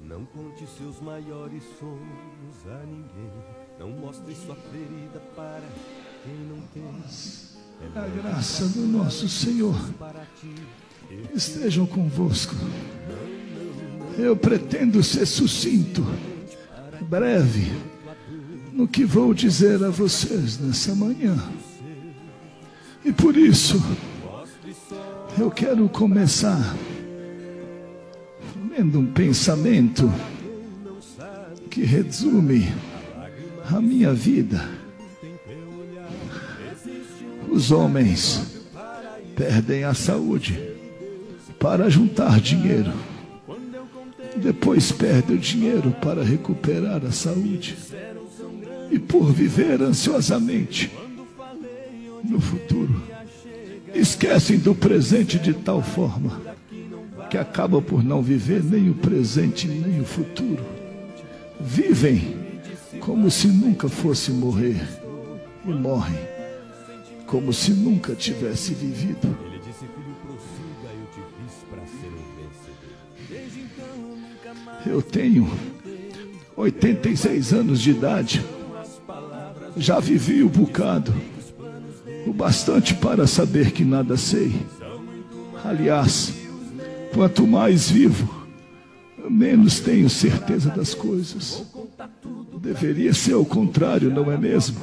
Não conte seus maiores sonhos a ninguém. Não mostre sua ferida para quem não tem. A graça do nosso Senhor estejam convosco. Eu pretendo ser sucinto, breve, no que vou dizer a vocês nessa manhã. E por isso, eu quero começar lendo um pensamento que resume a minha vida. Os homens perdem a saúde para juntar dinheiro. Depois perdem o dinheiro para recuperar a saúde. E por viver ansiosamente no futuro, esquecem do presente de tal forma que acabam por não viver nem o presente nem o futuro. Vivem como se nunca fosse morrer e morrem como se nunca tivesse vivido. Eu tenho 86 anos de idade. Já vivi o bocado, o bastante para saber que nada sei. Aliás, quanto mais vivo, menos tenho certeza das coisas. Deveria ser o contrário, não é mesmo?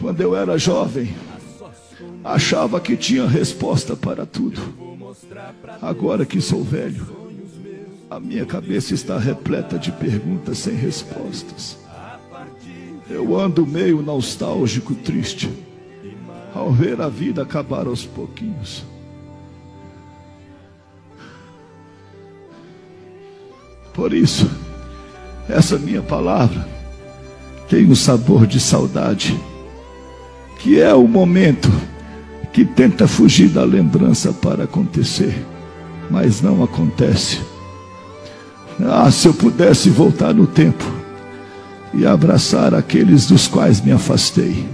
Quando eu era jovem, achava que tinha resposta para tudo. Agora que sou velho, a minha cabeça está repleta de perguntas sem respostas. Eu ando meio nostálgico, triste, ao ver a vida acabar aos pouquinhos. Por isso, essa minha palavra tem um sabor de saudade, que é o momento que tenta fugir da lembrança para acontecer, mas não acontece. Ah, se eu pudesse voltar no tempo e abraçar aqueles dos quais me afastei.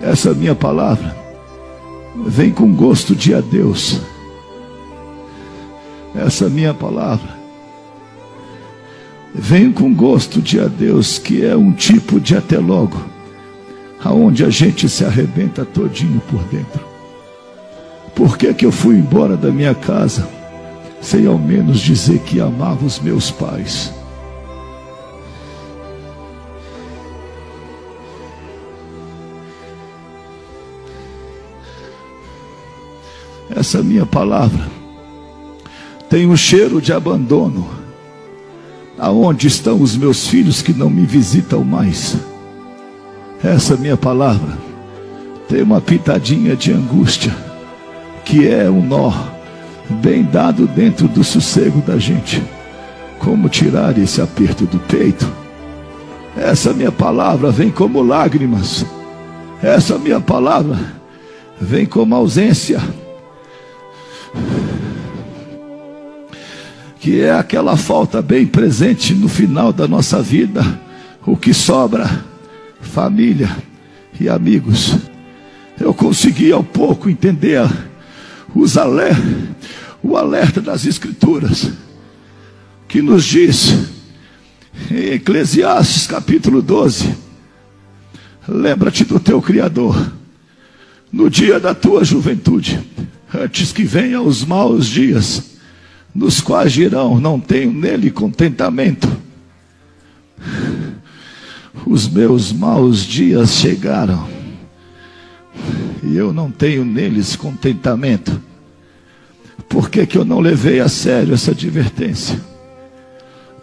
Essa minha palavra vem com gosto de adeus. Essa minha palavra vem com gosto de adeus, que é um tipo de até logo, aonde a gente se arrebenta todinho por dentro. Por que, que eu fui embora da minha casa sem ao menos dizer que amava os meus pais? Essa minha palavra tem um cheiro de abandono. Aonde estão os meus filhos que não me visitam mais? Essa minha palavra tem uma pitadinha de angústia, que é um nó bem dado dentro do sossego da gente. Como tirar esse aperto do peito? Essa minha palavra vem como lágrimas. Essa minha palavra vem como ausência. que é aquela falta bem presente no final da nossa vida, o que sobra, família e amigos. Eu consegui ao pouco entender os aler o alerta das Escrituras, que nos diz em Eclesiastes capítulo 12: lembra-te do teu Criador no dia da tua juventude, antes que venham os maus dias nos quais dirão: Não tenho nele contentamento. Os meus maus dias chegaram e eu não tenho neles contentamento. Por que, que eu não levei a sério essa advertência?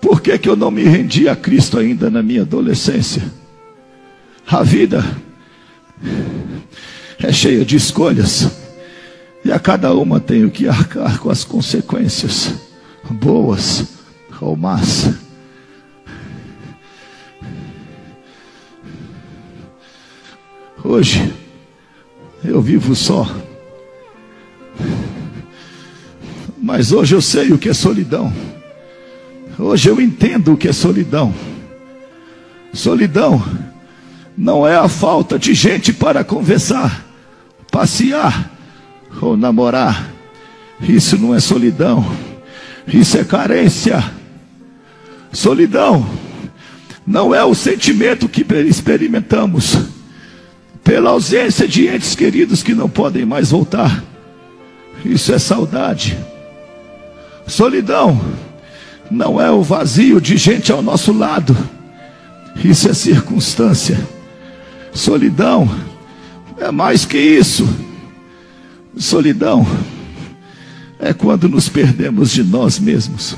Por que, que eu não me rendi a Cristo ainda na minha adolescência? A vida é cheia de escolhas. E a cada uma tenho que arcar com as consequências, boas ou más. Hoje, Eu vivo só. Mas hoje eu sei o que é solidão. Hoje eu entendo o que é solidão. Solidão não é a falta de gente para conversar, passear ou namorar. Isso não é solidão. Isso é carência. Solidão não é o sentimento que experimentamos pela ausência de entes queridos que não podem mais voltar. Isso é saudade. Solidão não é o vazio de gente ao nosso lado. Isso é circunstância. Solidão é mais que isso. Solidão é quando nos perdemos de nós mesmos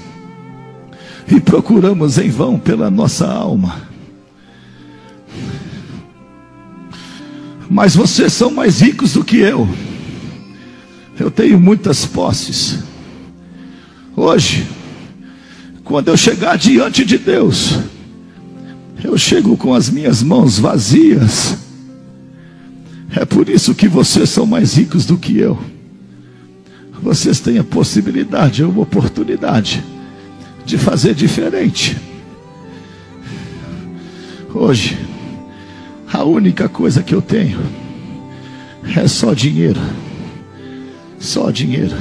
e procuramos em vão pela nossa alma. Mas vocês são mais ricos do que eu. Eu tenho muitas posses. Hoje, quando eu chegar diante de Deus, eu chego com as minhas mãos vazias. É por isso que vocês são mais ricos do que eu. Vocês têm a possibilidade, a oportunidade de fazer diferente. Hoje, a única coisa que eu tenho é só dinheiro. Só dinheiro.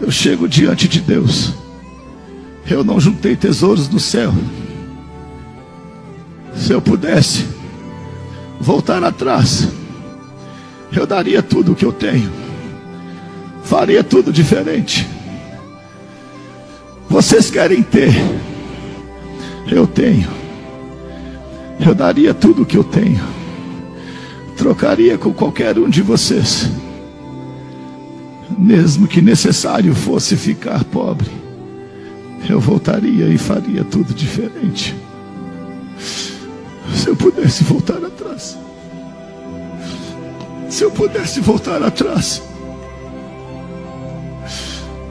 Eu chego diante de Deus. Eu não juntei tesouros no céu. Se eu pudesse voltar atrás, eu daria tudo o que eu tenho. Faria tudo diferente. Vocês querem ter eu tenho. Eu daria tudo o que eu tenho. Trocaria com qualquer um de vocês. Mesmo que necessário fosse ficar pobre, eu voltaria e faria tudo diferente. Se eu pudesse voltar atrás. Se eu pudesse voltar atrás.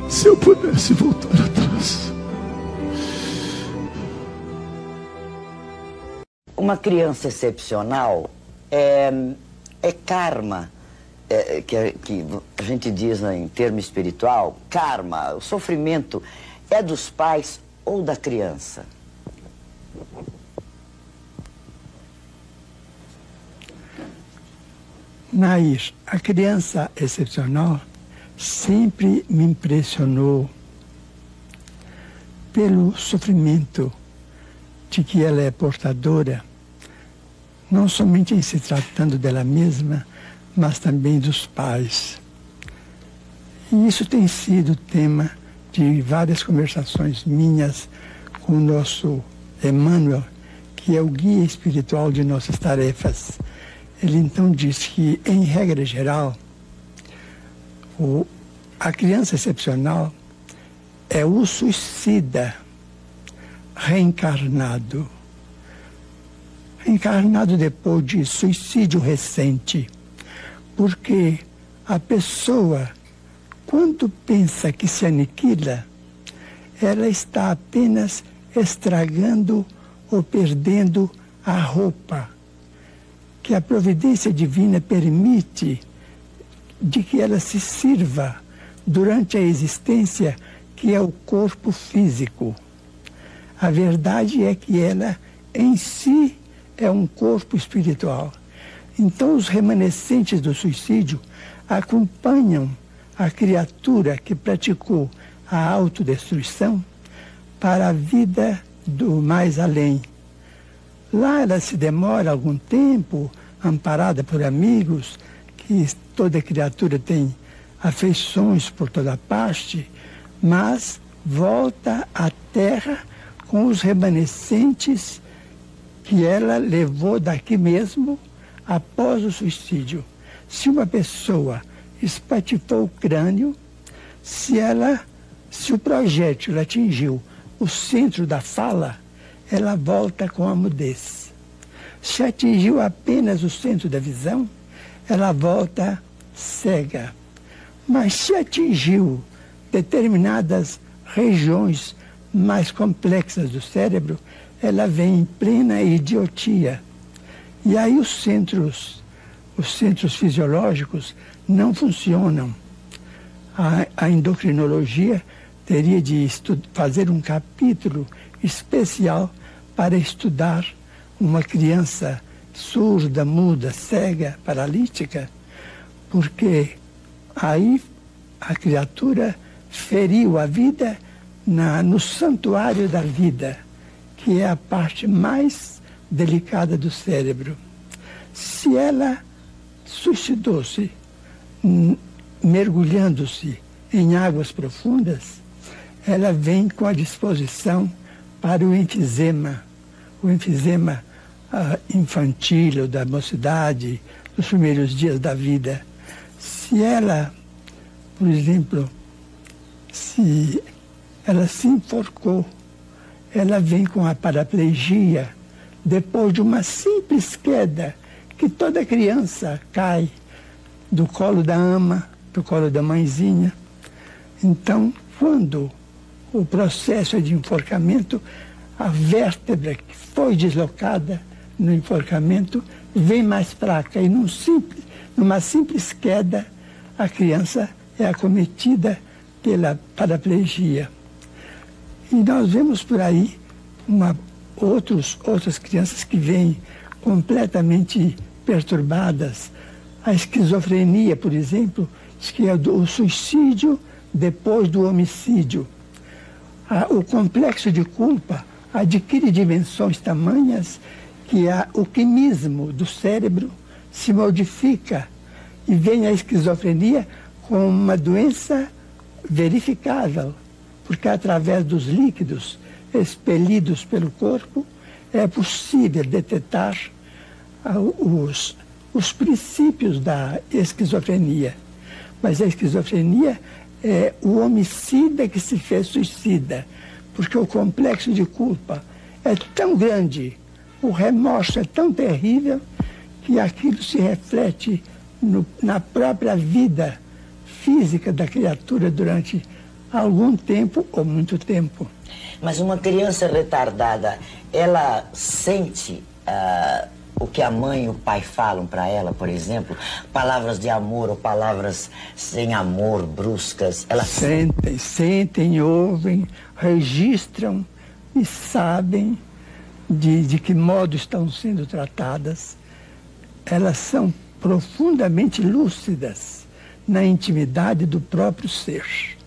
Se eu pudesse voltar atrás. uma criança excepcional é, é karma, é, que, que a gente diz né, em termo espiritual, karma, o sofrimento é dos pais ou da criança? Nair, a criança excepcional sempre me impressionou pelo sofrimento de que ela é portadora não somente em se tratando dela mesma, mas também dos pais. E isso tem sido tema de várias conversações minhas com o nosso Emmanuel, que é o guia espiritual de nossas tarefas. Ele então diz que, em regra geral, o, a criança excepcional é o suicida reencarnado encarnado depois de suicídio recente. Porque a pessoa, quando pensa que se aniquila, ela está apenas estragando ou perdendo a roupa que a providência divina permite de que ela se sirva durante a existência que é o corpo físico. A verdade é que ela em si é um corpo espiritual. Então, os remanescentes do suicídio acompanham a criatura que praticou a autodestruição para a vida do mais além. Lá ela se demora algum tempo, amparada por amigos, que toda criatura tem afeições por toda parte, mas volta à terra com os remanescentes que ela levou daqui mesmo após o suicídio. Se uma pessoa espatifou o crânio, se ela, se o projétil atingiu o centro da fala, ela volta com a mudez. Se atingiu apenas o centro da visão, ela volta cega. Mas se atingiu determinadas regiões mais complexas do cérebro, ela vem em plena idiotia. E aí os centros, os centros fisiológicos não funcionam. A, a endocrinologia teria de fazer um capítulo especial para estudar uma criança surda, muda, cega, paralítica, porque aí a criatura feriu a vida na, no santuário da vida, que é a parte mais delicada do cérebro. Se ela suicidou-se, mergulhando-se em águas profundas, ela vem com a disposição para o enfisema, o enfisema uh, infantil ou da mocidade, dos primeiros dias da vida. Se ela, por exemplo, se ela se enforcou, ela vem com a paraplegia depois de uma simples queda que toda criança cai do colo da ama, do colo da mãezinha. Então, quando o processo é de enforcamento, a vértebra que foi deslocada no enforcamento vem mais fraca e num simples, numa simples queda a criança é acometida pela paraplegia. E nós vemos por aí uma, outros, outras crianças que vêm completamente perturbadas. A esquizofrenia, por exemplo, que é o suicídio depois do homicídio. o complexo de culpa adquire dimensões tamanhas que o quimismo do cérebro se modifica e vem a esquizofrenia com uma doença verificável, porque através dos líquidos expelidos pelo corpo é possível detectar os, os princípios da esquizofrenia. Mas a esquizofrenia é o homicida que se fez suicida, porque o complexo de culpa é tão grande, o remorso é tão terrível, que aquilo se reflete no, na própria vida física da criatura durante algum tempo ou muito tempo. Mas uma criança retardada, ela sente uh, o que a mãe e o pai falam para ela, por exemplo? Palavras de amor ou palavras sem amor, bruscas? Ela sentem, sentem, ouvem, registram e sabem de, de que modo estão sendo tratadas. Elas são profundamente lúcidas na intimidade do próprio ser.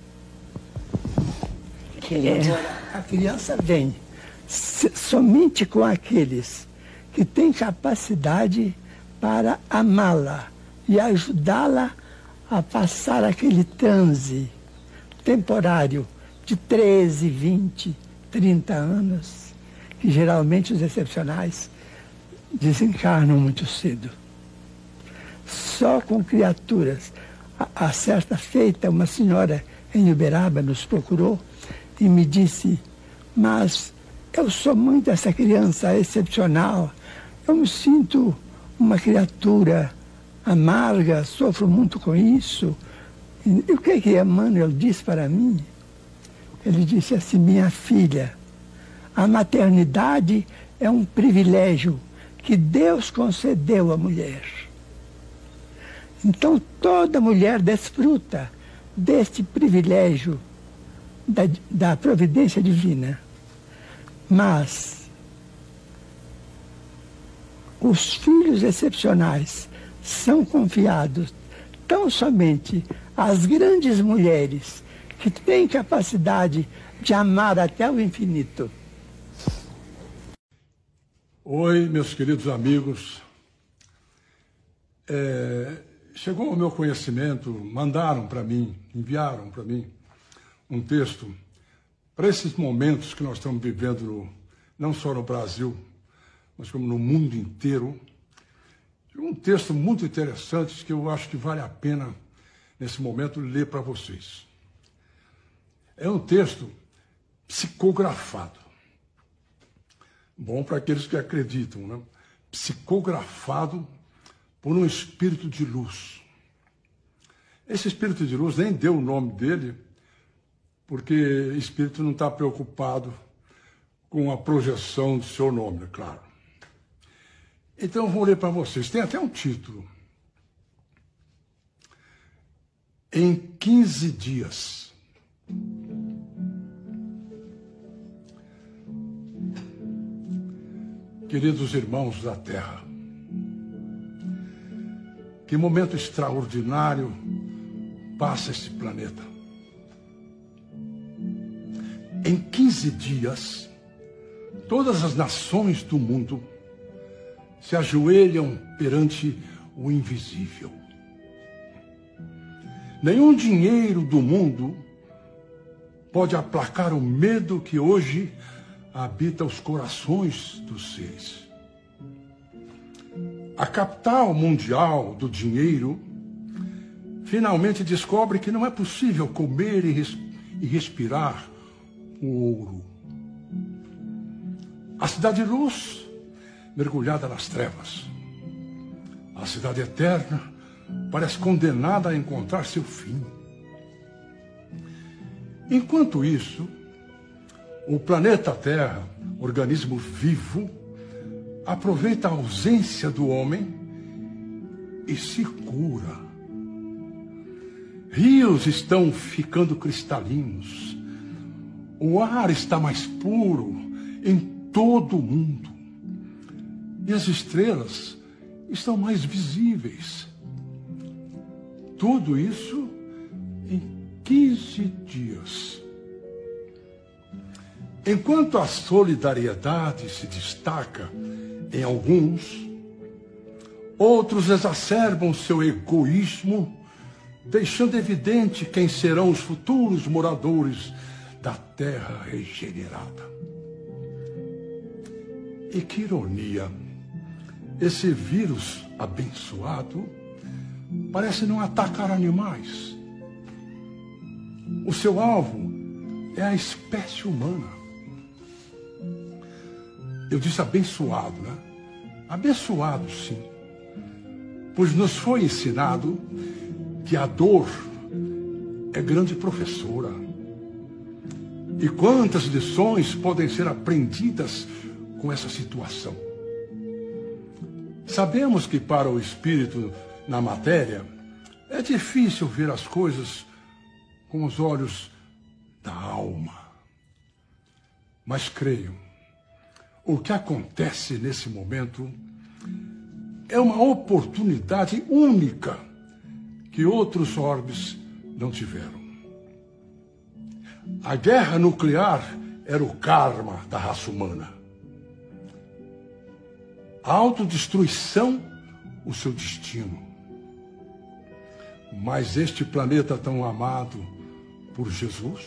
É, a criança vem somente com aqueles que têm capacidade para amá-la e ajudá-la a passar aquele transe temporário de 13, 20, 30 anos, que geralmente os excepcionais desencarnam muito cedo. Só com criaturas. A, a certa feita, uma senhora em Uberaba nos procurou e me disse, mas eu sou mãe dessa criança excepcional, eu me sinto uma criatura amarga, sofro muito com isso. E o que é que Emmanuel disse para mim? Ele disse assim, minha filha, a maternidade é um privilégio que Deus concedeu à mulher. Então toda mulher desfruta deste privilégio da, da providência divina. Mas os filhos excepcionais são confiados tão somente às grandes mulheres que têm capacidade de amar até o infinito. Oi, meus queridos amigos. É, chegou ao meu conhecimento, mandaram para mim, enviaram para mim um texto para esses momentos que nós estamos vivendo, não só no Brasil, mas como no mundo inteiro. Um texto muito interessante que eu acho que vale a pena, nesse momento, ler para vocês. É um texto psicografado. Bom para aqueles que acreditam, né? Psicografado por um espírito de luz. Esse espírito de luz nem deu o nome dele, porque espírito não está preocupado com a projeção do seu nome, é claro. Então vou ler para vocês. Tem até um título. Em 15 dias. Queridos irmãos da Terra, que momento extraordinário passa este planeta. Em 15 dias, todas as nações do mundo se ajoelham perante o invisível. Nenhum dinheiro do mundo pode aplacar o medo que hoje habita os corações dos seres. A capital mundial do dinheiro finalmente descobre que não é possível comer e, res e respirar o ouro. A cidade de luz mergulhada nas trevas. A cidade eterna parece condenada a encontrar seu fim. Enquanto isso, o planeta Terra, organismo vivo, aproveita a ausência do homem e se cura. Rios estão ficando cristalinos. O ar está mais puro em todo o mundo. E as estrelas estão mais visíveis. Tudo isso em 15 dias. Enquanto a solidariedade se destaca em alguns, outros exacerbam seu egoísmo, deixando evidente quem serão os futuros moradores da terra regenerada. E que ironia! Esse vírus abençoado parece não atacar animais. O seu alvo é a espécie humana. Eu disse abençoado, né? Abençoado, sim. Pois nos foi ensinado que a dor é grande professora. E quantas lições podem ser aprendidas com essa situação? Sabemos que para o espírito na matéria é difícil ver as coisas com os olhos da alma. Mas creio o que acontece nesse momento é uma oportunidade única que outros orbes não tiveram. A guerra nuclear era o karma da raça humana. A autodestruição, o seu destino. Mas este planeta tão amado por Jesus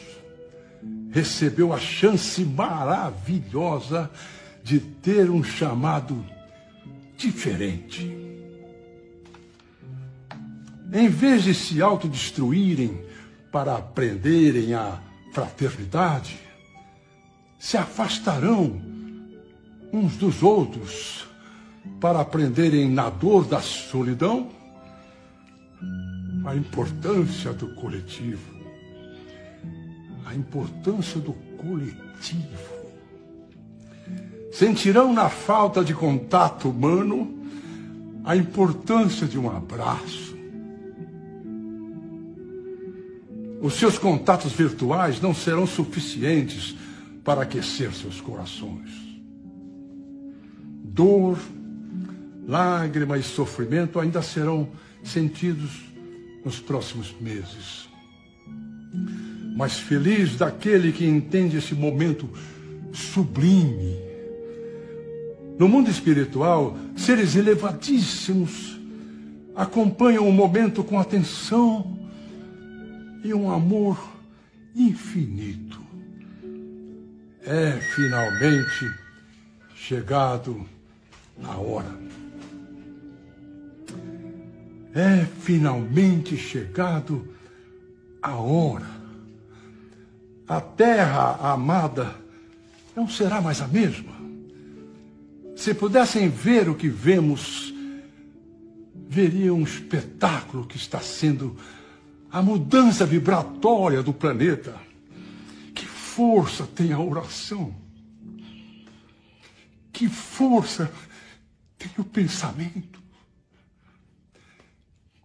recebeu a chance maravilhosa de ter um chamado diferente. Em vez de se autodestruírem para aprenderem a fraternidade, se afastarão uns dos outros para aprenderem na dor da solidão a importância do coletivo, a importância do coletivo sentirão na falta de contato humano a importância de um abraço. Os seus contatos virtuais não serão suficientes para aquecer seus corações. Dor, lágrima e sofrimento ainda serão sentidos nos próximos meses. Mas feliz daquele que entende esse momento sublime no mundo espiritual, seres elevadíssimos acompanham o momento com atenção e um amor infinito. É finalmente chegado a hora. É finalmente chegado a hora. A terra amada não será mais a mesma. Se pudessem ver o que vemos, veriam um espetáculo que está sendo a mudança vibratória do planeta. Que força tem a oração! que força tem o pensamento.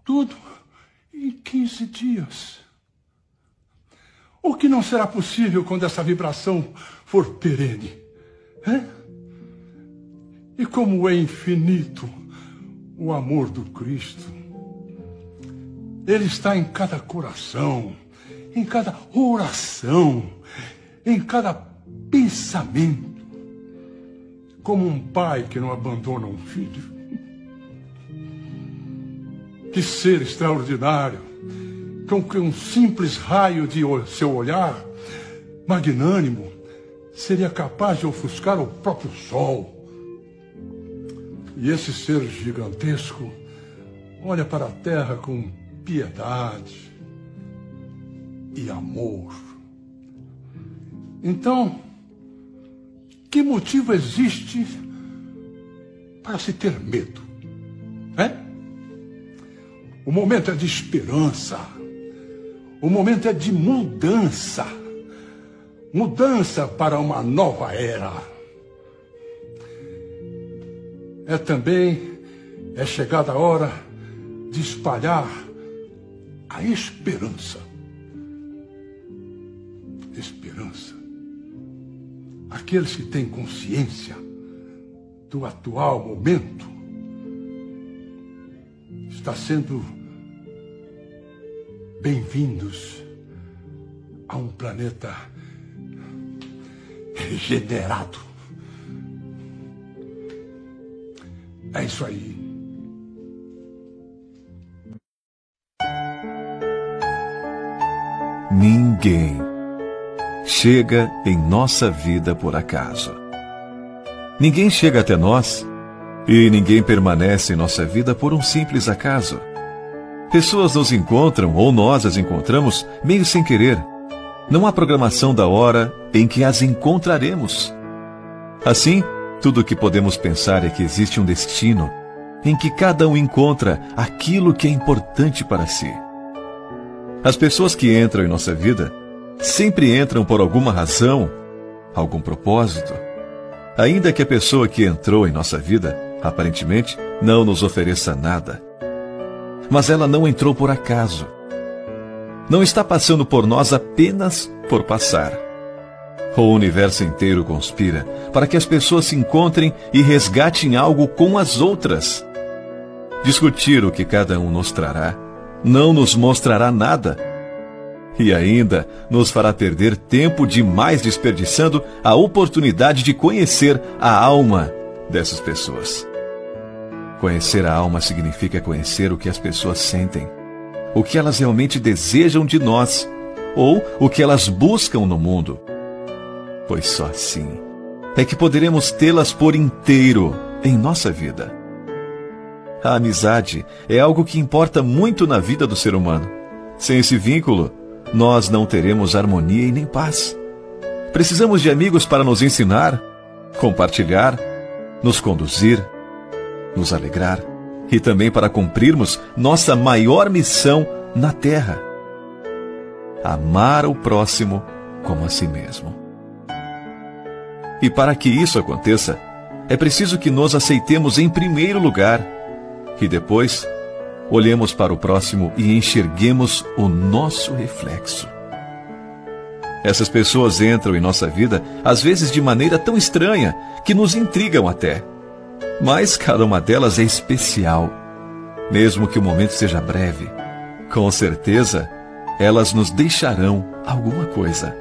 Tudo em 15 dias. O que não será possível quando essa vibração for perene? É? E como é infinito o amor do Cristo. Ele está em cada coração, em cada oração, em cada pensamento. Como um pai que não abandona um filho. Que ser extraordinário com que um simples raio de seu olhar magnânimo seria capaz de ofuscar o próprio sol. E esse ser gigantesco olha para a terra com piedade e amor. Então, que motivo existe para se ter medo? É? O momento é de esperança o momento é de mudança. Mudança para uma nova era. É também é chegada a hora de espalhar a esperança. Esperança. Aqueles que têm consciência do atual momento está sendo Bem-vindos a um planeta regenerado. É isso aí. Ninguém chega em nossa vida por acaso. Ninguém chega até nós e ninguém permanece em nossa vida por um simples acaso. Pessoas nos encontram ou nós as encontramos meio sem querer. Não há programação da hora em que as encontraremos. Assim, tudo o que podemos pensar é que existe um destino em que cada um encontra aquilo que é importante para si. As pessoas que entram em nossa vida sempre entram por alguma razão, algum propósito. Ainda que a pessoa que entrou em nossa vida, aparentemente, não nos ofereça nada mas ela não entrou por acaso. Não está passando por nós apenas por passar. O universo inteiro conspira para que as pessoas se encontrem e resgatem algo com as outras. Discutir o que cada um nos trará não nos mostrará nada. E ainda nos fará perder tempo demais desperdiçando a oportunidade de conhecer a alma dessas pessoas. Conhecer a alma significa conhecer o que as pessoas sentem, o que elas realmente desejam de nós ou o que elas buscam no mundo. Pois só assim é que poderemos tê-las por inteiro em nossa vida. A amizade é algo que importa muito na vida do ser humano. Sem esse vínculo, nós não teremos harmonia e nem paz. Precisamos de amigos para nos ensinar, compartilhar, nos conduzir, nos alegrar e também para cumprirmos nossa maior missão na terra: amar o próximo como a si mesmo. E para que isso aconteça, é preciso que nos aceitemos em primeiro lugar e depois olhemos para o próximo e enxerguemos o nosso reflexo. Essas pessoas entram em nossa vida, às vezes de maneira tão estranha, que nos intrigam até mas cada uma delas é especial. Mesmo que o momento seja breve, com certeza elas nos deixarão alguma coisa.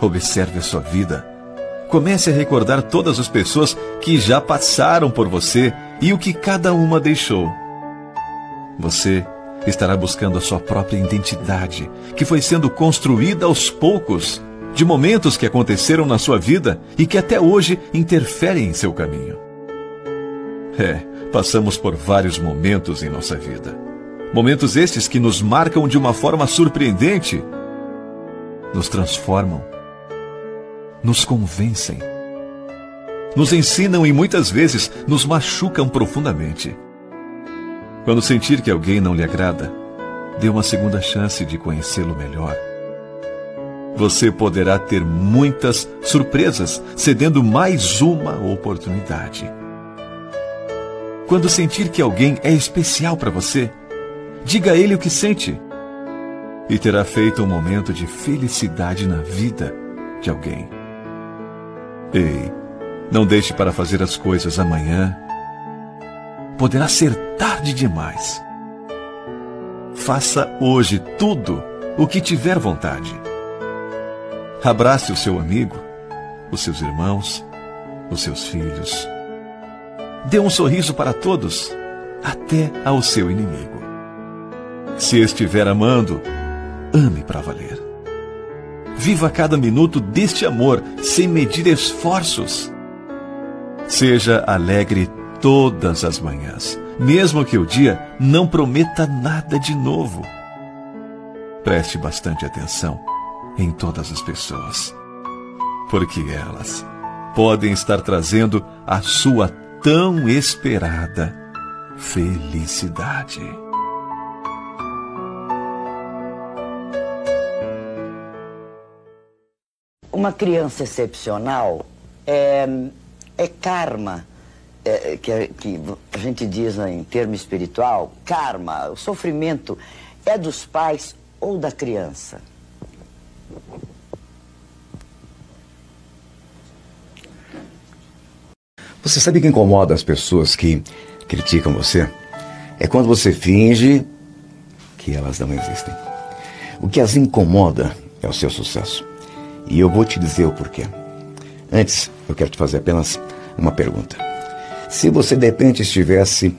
Observe a sua vida. Comece a recordar todas as pessoas que já passaram por você e o que cada uma deixou. Você estará buscando a sua própria identidade, que foi sendo construída aos poucos de momentos que aconteceram na sua vida e que até hoje interferem em seu caminho. É, passamos por vários momentos em nossa vida. Momentos estes que nos marcam de uma forma surpreendente, nos transformam, nos convencem, nos ensinam e muitas vezes nos machucam profundamente. Quando sentir que alguém não lhe agrada, dê uma segunda chance de conhecê-lo melhor você poderá ter muitas surpresas, cedendo mais uma oportunidade. Quando sentir que alguém é especial para você, diga a ele o que sente e terá feito um momento de felicidade na vida de alguém. Ei, não deixe para fazer as coisas amanhã. Poderá ser tarde demais. Faça hoje tudo o que tiver vontade. Abrace o seu amigo, os seus irmãos, os seus filhos. Dê um sorriso para todos, até ao seu inimigo. Se estiver amando, ame para valer. Viva cada minuto deste amor sem medir esforços. Seja alegre todas as manhãs, mesmo que o dia não prometa nada de novo. Preste bastante atenção em todas as pessoas, porque elas podem estar trazendo a sua tão esperada felicidade. Uma criança excepcional é, é karma, é, que, que a gente diz em termo espiritual, karma, o sofrimento é dos pais ou da criança? Você sabe que incomoda as pessoas que criticam você? É quando você finge que elas não existem. O que as incomoda é o seu sucesso. E eu vou te dizer o porquê. Antes, eu quero te fazer apenas uma pergunta. Se você de repente estivesse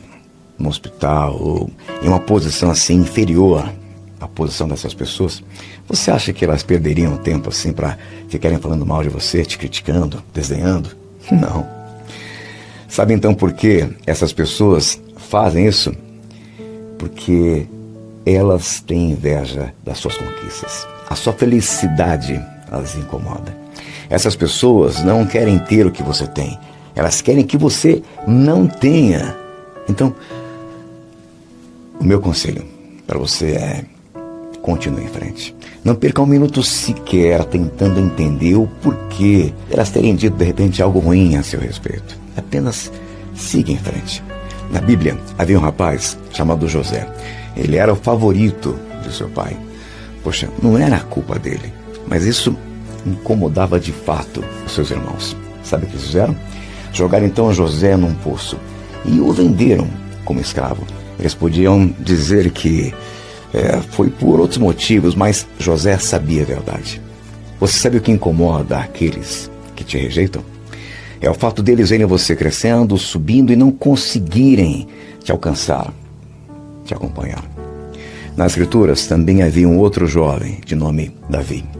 no hospital ou em uma posição assim inferior à posição dessas pessoas, você acha que elas perderiam tempo assim para ficarem falando mal de você, te criticando, desdenhando? Não. Sabe então por que essas pessoas fazem isso? Porque elas têm inveja das suas conquistas. A sua felicidade as incomoda. Essas pessoas não querem ter o que você tem. Elas querem que você não tenha. Então, o meu conselho para você é continue em frente. Não perca um minuto sequer tentando entender o porquê elas terem dito de repente algo ruim a seu respeito. Apenas siga em frente. Na Bíblia havia um rapaz chamado José. Ele era o favorito de seu pai. Poxa, não era a culpa dele, mas isso incomodava de fato os seus irmãos. Sabe o que fizeram? Jogaram então José num poço e o venderam como escravo. Eles podiam dizer que é, foi por outros motivos, mas José sabia a verdade. Você sabe o que incomoda aqueles que te rejeitam? É o fato deles verem você crescendo, subindo e não conseguirem te alcançar, te acompanhar. Nas Escrituras também havia um outro jovem de nome Davi.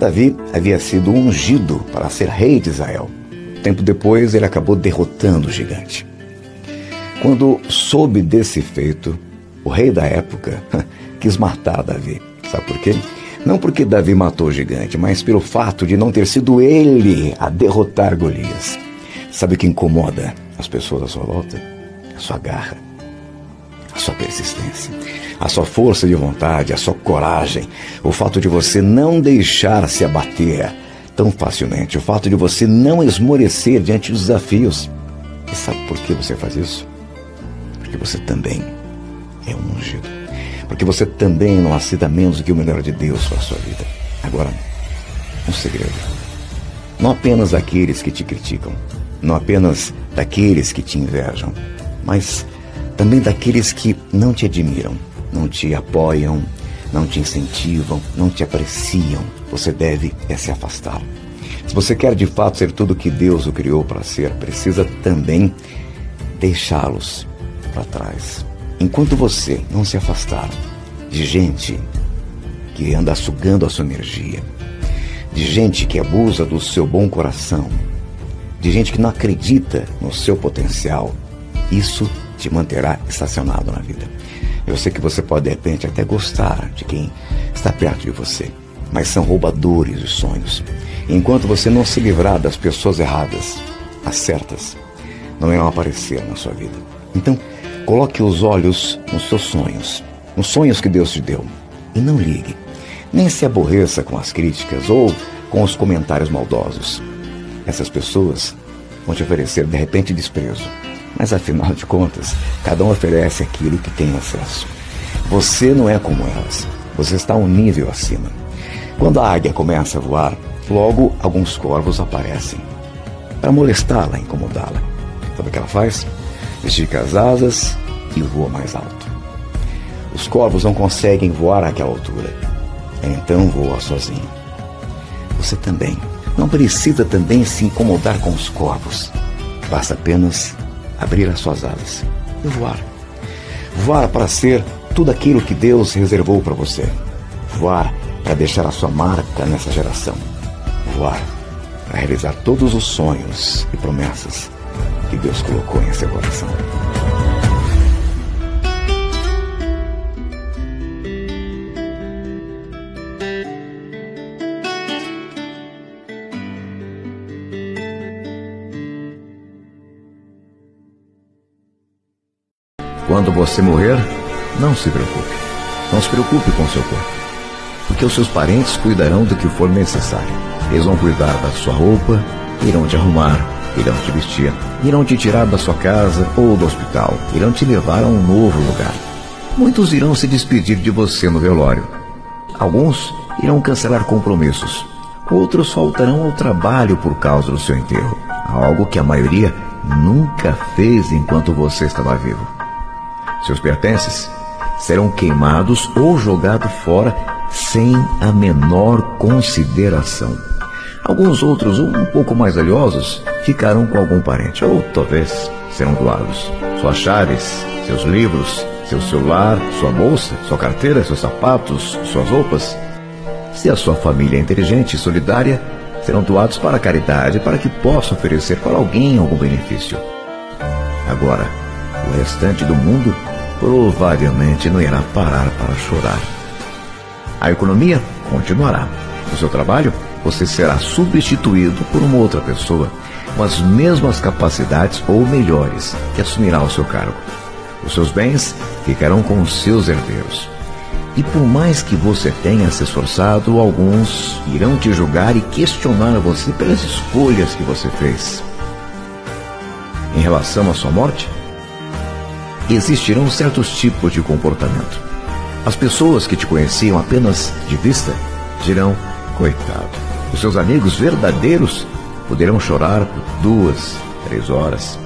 Davi havia sido ungido para ser rei de Israel. Tempo depois, ele acabou derrotando o gigante. Quando soube desse feito, o rei da época quis matar Davi. Sabe por quê? Não porque Davi matou o gigante, mas pelo fato de não ter sido ele a derrotar Golias. Sabe o que incomoda as pessoas à sua volta? A sua garra, sua persistência, a sua força de vontade, a sua coragem, o fato de você não deixar se abater tão facilmente, o fato de você não esmorecer diante dos desafios. E sabe por que você faz isso? Porque você também é um ungido porque você também não aceita menos do que o melhor de Deus para a sua vida. Agora, um segredo. Não apenas daqueles que te criticam, não apenas daqueles que te invejam, mas também daqueles que não te admiram, não te apoiam, não te incentivam, não te apreciam. Você deve é se afastar. Se você quer de fato ser tudo o que Deus o criou para ser, precisa também deixá-los para trás. Enquanto você não se afastar de gente que anda sugando a sua energia, de gente que abusa do seu bom coração, de gente que não acredita no seu potencial, isso te manterá estacionado na vida. Eu sei que você pode de repente até gostar de quem está perto de você, mas são roubadores de sonhos. Enquanto você não se livrar das pessoas erradas, as certas, não irão aparecer na sua vida. Então, Coloque os olhos nos seus sonhos, nos sonhos que Deus te deu. E não ligue. Nem se aborreça com as críticas ou com os comentários maldosos. Essas pessoas vão te oferecer de repente desprezo, mas afinal de contas, cada um oferece aquilo que tem acesso. Você não é como elas, você está um nível acima. Quando a águia começa a voar, logo alguns corvos aparecem para molestá-la, incomodá-la. Sabe o que ela faz? Estica as asas e voa mais alto. Os corvos não conseguem voar àquela altura. Então voa sozinho. Você também. Não precisa também se incomodar com os corvos. Basta apenas abrir as suas asas e voar. Voar para ser tudo aquilo que Deus reservou para você. Voar para deixar a sua marca nessa geração. Voar para realizar todos os sonhos e promessas que Deus colocou em seu coração. Você morrer, não se preocupe. Não se preocupe com seu corpo, porque os seus parentes cuidarão do que for necessário. Eles vão cuidar da sua roupa, irão te arrumar, irão te vestir, irão te tirar da sua casa ou do hospital, irão te levar a um novo lugar. Muitos irão se despedir de você no velório. Alguns irão cancelar compromissos. Outros faltarão ao trabalho por causa do seu enterro, algo que a maioria nunca fez enquanto você estava vivo. Seus pertences serão queimados ou jogados fora sem a menor consideração. Alguns outros, um pouco mais valiosos, ficarão com algum parente, ou talvez serão doados. Suas chaves, seus livros, seu celular, sua bolsa, sua carteira, seus sapatos, suas roupas. Se a sua família é inteligente e solidária, serão doados para a caridade, para que possa oferecer para alguém algum benefício. Agora, o restante do mundo provavelmente não irá parar para chorar. A economia continuará. O seu trabalho, você será substituído por uma outra pessoa com as mesmas capacidades ou melhores que assumirá o seu cargo. Os seus bens ficarão com os seus herdeiros. E por mais que você tenha se esforçado, alguns irão te julgar e questionar você pelas escolhas que você fez. Em relação à sua morte, existirão certos tipos de comportamento. As pessoas que te conheciam apenas de vista dirão: coitado. Os seus amigos verdadeiros poderão chorar por duas, três horas,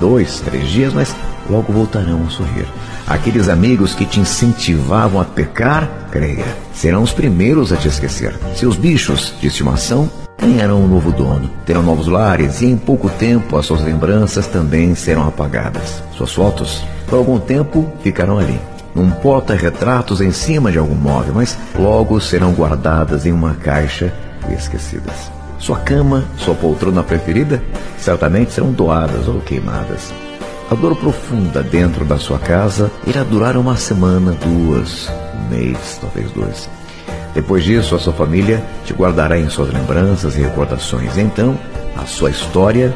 dois, três dias, mas logo voltarão a sorrir. Aqueles amigos que te incentivavam a pecar, creia, serão os primeiros a te esquecer. Seus bichos de estimação ganharão um novo dono, terão novos lares e em pouco tempo as suas lembranças também serão apagadas. Suas fotos por algum tempo ficarão ali, num porta-retratos em cima de algum móvel, mas logo serão guardadas em uma caixa e esquecidas. Sua cama, sua poltrona preferida, certamente serão doadas ou queimadas. A dor profunda dentro da sua casa irá durar uma semana, duas, um mês, talvez dois. Depois disso, a sua família te guardará em suas lembranças e recordações. Então, a sua história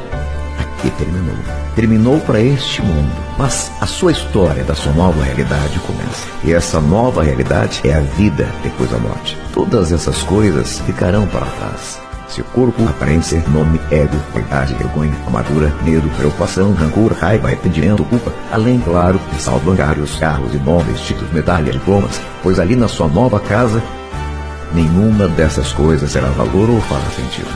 aqui terminou. Terminou para este mundo, mas a sua história da sua nova realidade começa. E essa nova realidade é a vida depois da morte. Todas essas coisas ficarão para trás. Seu corpo, aparência, nome, ego, vaidade, vergonha, amargura, medo, preocupação, rancor, raiva, arrependimento, culpa, além, claro, de saldo bancários, carros, imóveis, títulos, medalhas, diplomas, pois ali na sua nova casa, nenhuma dessas coisas terá valor ou fará sentido.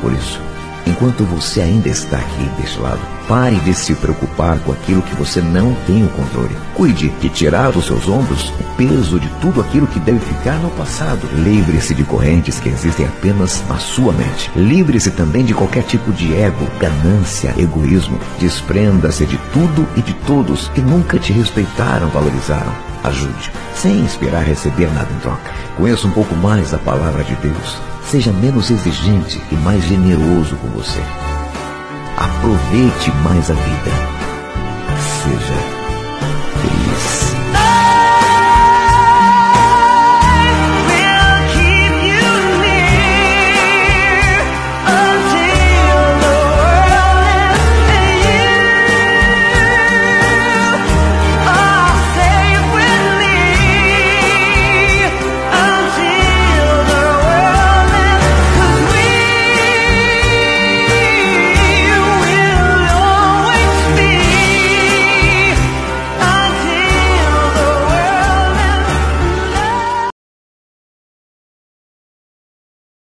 Por isso, Enquanto você ainda está aqui deste lado, pare de se preocupar com aquilo que você não tem o controle. Cuide de tirar dos seus ombros o peso de tudo aquilo que deve ficar no passado. Livre-se de correntes que existem apenas na sua mente. Livre-se também de qualquer tipo de ego, ganância, egoísmo. Desprenda-se de tudo e de todos que nunca te respeitaram, valorizaram. Ajude, sem esperar receber nada em troca. Conheça um pouco mais a palavra de Deus Seja menos exigente e mais generoso com você. Aproveite mais a vida. Seja